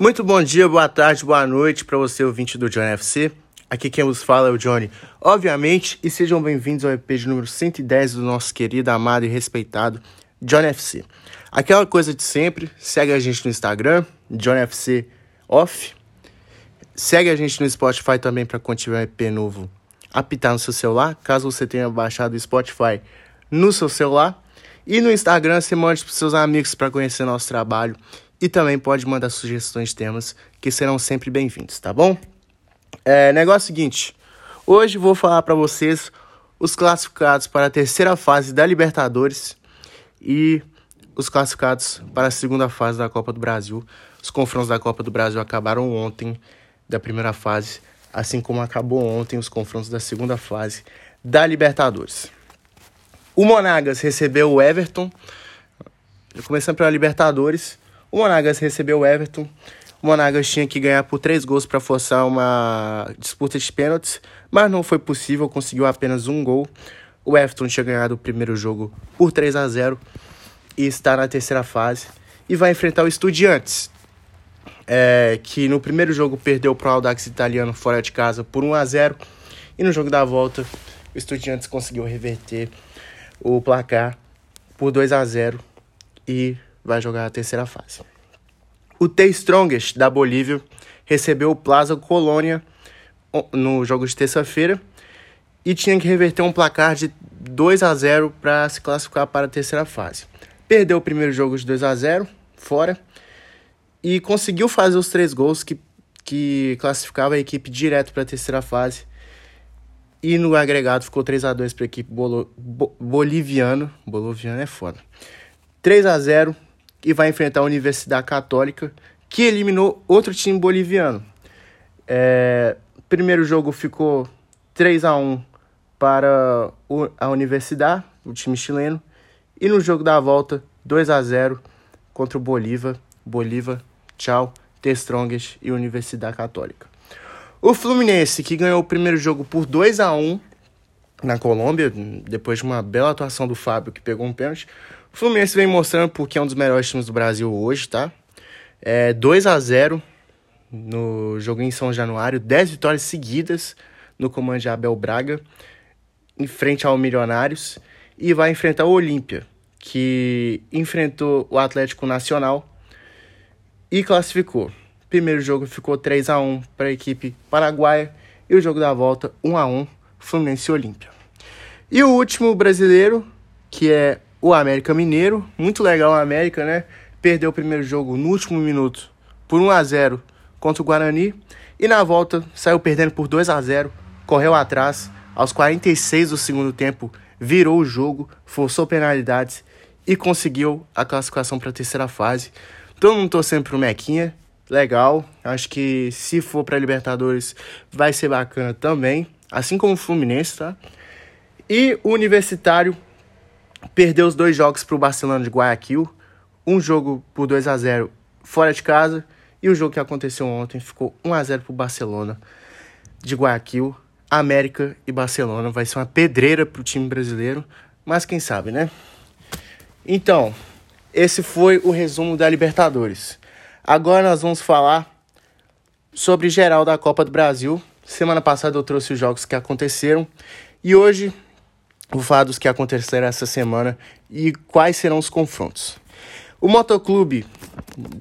Muito bom dia, boa tarde, boa noite para você, ouvinte do Johnny FC. Aqui quem vos fala é o Johnny, obviamente, e sejam bem-vindos ao EP de número 110 do nosso querido, amado e respeitado Johnny FC. Aquela coisa de sempre, segue a gente no Instagram, Johnny FC Off. Segue a gente no Spotify também para quando tiver um EP novo apitar no seu celular, caso você tenha baixado o Spotify no seu celular. E no Instagram você mande para seus amigos para conhecer nosso trabalho e também pode mandar sugestões de temas que serão sempre bem-vindos, tá bom? É, negócio seguinte, hoje vou falar para vocês os classificados para a terceira fase da Libertadores e os classificados para a segunda fase da Copa do Brasil. Os confrontos da Copa do Brasil acabaram ontem da primeira fase, assim como acabou ontem os confrontos da segunda fase da Libertadores. O Monagas recebeu o Everton, começando pela Libertadores. O Monagas recebeu o Everton. O Monagas tinha que ganhar por três gols para forçar uma disputa de pênaltis, mas não foi possível, conseguiu apenas um gol. O Everton tinha ganhado o primeiro jogo por 3 a 0 e está na terceira fase e vai enfrentar o Estudiantes, é, que no primeiro jogo perdeu para o Audax italiano fora de casa por 1 a 0 e no jogo da volta o Estudiantes conseguiu reverter o placar por 2 a 0 e vai jogar a terceira fase. O T Strongest da Bolívia recebeu o Plaza Colônia no jogo de terça-feira e tinha que reverter um placar de 2 a 0 para se classificar para a terceira fase. Perdeu o primeiro jogo de 2 a 0 fora e conseguiu fazer os três gols que, que classificava a equipe direto para a terceira fase. E no agregado ficou 3 a 2 para a equipe bolo, bo, boliviana. Boliviana é foda. 3 a 0 e vai enfrentar a Universidade Católica, que eliminou outro time boliviano. É, primeiro jogo ficou 3 a 1 para a Universidade, o time chileno, e no jogo da volta 2 a 0 contra o Bolívar. Bolívar, tchau, The Strongest e Universidade Católica. O Fluminense, que ganhou o primeiro jogo por 2 a 1 na Colômbia, depois de uma bela atuação do Fábio, que pegou um pênalti. O Fluminense vem mostrando porque é um dos melhores times do Brasil hoje, tá? É 2 a 0 no jogo em São Januário, 10 vitórias seguidas no comando de Abel Braga, em frente ao Milionários, e vai enfrentar o Olímpia, que enfrentou o Atlético Nacional e classificou. Primeiro jogo ficou 3 a 1 para a equipe paraguaia e o jogo da volta 1 a 1 Fluminense e Olímpia. E o último brasileiro, que é o América Mineiro, muito legal o América, né? Perdeu o primeiro jogo no último minuto por 1 a 0 contra o Guarani e na volta saiu perdendo por 2 a 0, correu atrás, aos 46 do segundo tempo virou o jogo, forçou penalidades e conseguiu a classificação para a terceira fase. Todo mundo torcendo pro Mequinha, legal. Acho que se for para Libertadores vai ser bacana também, assim como o Fluminense, tá? E o Universitário perdeu os dois jogos para o Barcelona de Guayaquil. Um jogo por 2 a 0 fora de casa e o jogo que aconteceu ontem ficou 1 a 0 para o Barcelona de Guayaquil. América e Barcelona vai ser uma pedreira para o time brasileiro, mas quem sabe, né? Então, esse foi o resumo da Libertadores. Agora nós vamos falar sobre geral da Copa do Brasil. Semana passada eu trouxe os jogos que aconteceram e hoje Vou falar dos que aconteceram essa semana e quais serão os confrontos. O Motoclube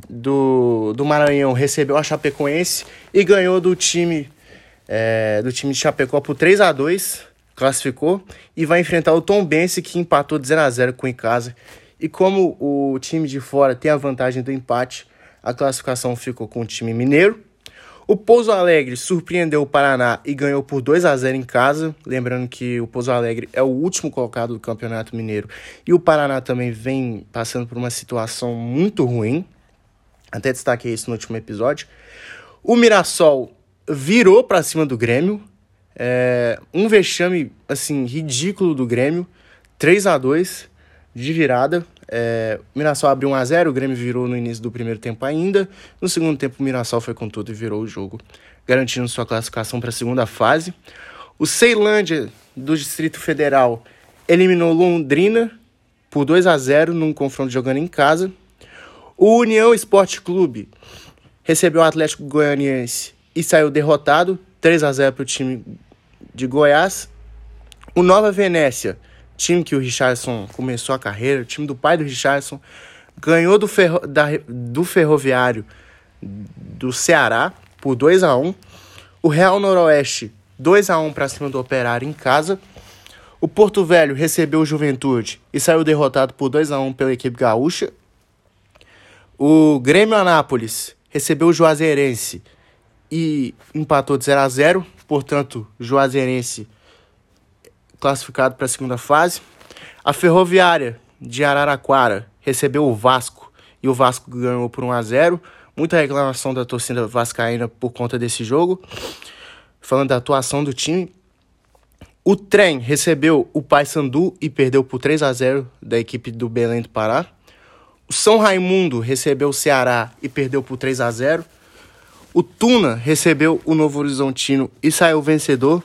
do, do Maranhão recebeu a Chapecoense e ganhou do time é, do time de Chapecó por 3 a 2 classificou e vai enfrentar o Tom Bense que empatou de 0 a 0 com o Icasa. E como o time de fora tem a vantagem do empate, a classificação ficou com o time mineiro. O Pouso Alegre surpreendeu o Paraná e ganhou por 2 a 0 em casa. Lembrando que o Pouso Alegre é o último colocado do Campeonato Mineiro e o Paraná também vem passando por uma situação muito ruim. Até destaquei isso no último episódio. O Mirassol virou para cima do Grêmio. É, um vexame assim ridículo do Grêmio, 3 a 2 de virada. É, o Mirassol abriu 1x0, o Grêmio virou no início do primeiro tempo ainda. No segundo tempo, o Mirassol foi com tudo e virou o jogo, garantindo sua classificação para a segunda fase. O Ceilândia, do Distrito Federal, eliminou Londrina por 2 a 0 num confronto jogando em casa. O União Esporte Clube recebeu o Atlético Goianiense e saiu derrotado, 3 a 0 para o time de Goiás. O Nova Venécia, time que o Richardson começou a carreira, o time do pai do Richardson, ganhou do, ferro, da, do Ferroviário do Ceará por 2 a 1 O Real Noroeste, 2 a 1 para cima do Operário em casa. O Porto Velho recebeu o Juventude e saiu derrotado por 2 a 1 pela equipe gaúcha. O Grêmio Anápolis recebeu o Juazeirense e empatou de 0 a 0, portanto, Juazeirense classificado para a segunda fase. A Ferroviária de Araraquara recebeu o Vasco e o Vasco ganhou por 1 a 0. Muita reclamação da torcida vascaína por conta desse jogo. Falando da atuação do time, o Trem recebeu o Paysandu e perdeu por 3 a 0 da equipe do Belém do Pará. O São Raimundo recebeu o Ceará e perdeu por 3 a 0. O Tuna recebeu o Novo Horizontino e saiu vencedor.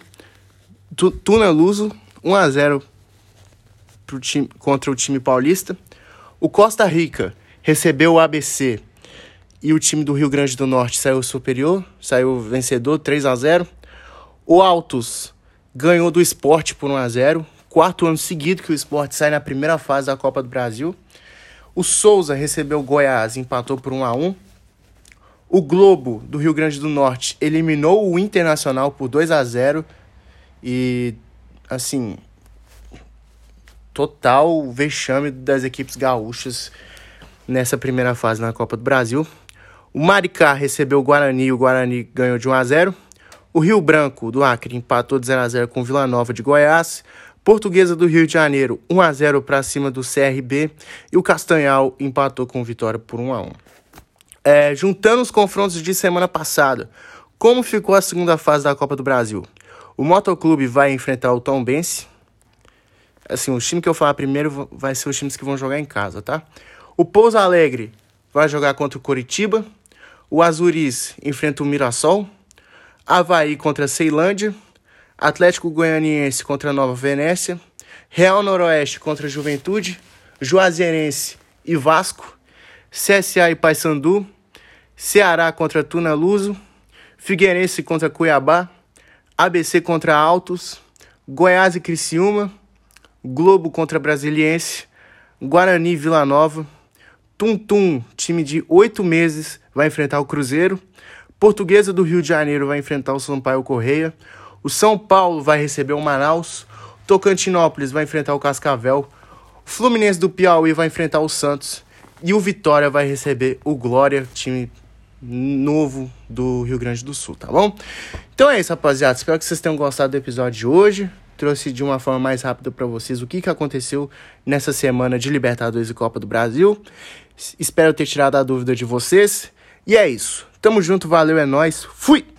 Tuna Luso 1 a 0 pro time, contra o time paulista. O Costa Rica recebeu o ABC e o time do Rio Grande do Norte saiu superior, saiu vencedor 3 a 0. O Altos ganhou do Esporte por 1 a 0. Quarto ano seguido que o Esporte sai na primeira fase da Copa do Brasil. O Souza recebeu o Goiás, empatou por 1 a 1. O Globo do Rio Grande do Norte eliminou o Internacional por 2 a 0 e assim total vexame das equipes gaúchas nessa primeira fase na Copa do Brasil. O Maricá recebeu o Guarani e o Guarani ganhou de 1 a 0. O Rio Branco do Acre empatou de 0 a 0 com o Vila Nova de Goiás. Portuguesa do Rio de Janeiro, 1 a 0 para cima do CRB e o Castanhal empatou com vitória por 1 a 1. É, juntando os confrontos de semana passada, como ficou a segunda fase da Copa do Brasil? O Motoclube vai enfrentar o Tombense. Assim, o time que eu falar primeiro vai ser os times que vão jogar em casa, tá? O Pouso Alegre vai jogar contra o Coritiba. O Azuris enfrenta o Mirassol. Havaí contra a Ceilândia. Atlético Goianiense contra Nova Venécia, Real Noroeste contra Juventude, Juazeirense e Vasco, CSA e Paysandu, Ceará contra Tuna Luso, Figueirense contra Cuiabá, ABC contra Altos, Goiás e Criciúma, Globo contra Brasiliense, Guarani Vila Nova, Tum Tum, time de oito meses, vai enfrentar o Cruzeiro, Portuguesa do Rio de Janeiro vai enfrentar o Sampaio Correia, o São Paulo vai receber o Manaus. Tocantinópolis vai enfrentar o Cascavel. Fluminense do Piauí vai enfrentar o Santos. E o Vitória vai receber o Glória, time novo do Rio Grande do Sul, tá bom? Então é isso, rapaziada. Espero que vocês tenham gostado do episódio de hoje. Trouxe de uma forma mais rápida para vocês o que, que aconteceu nessa semana de Libertadores e Copa do Brasil. Espero ter tirado a dúvida de vocês. E é isso. Tamo junto, valeu, é nóis. Fui!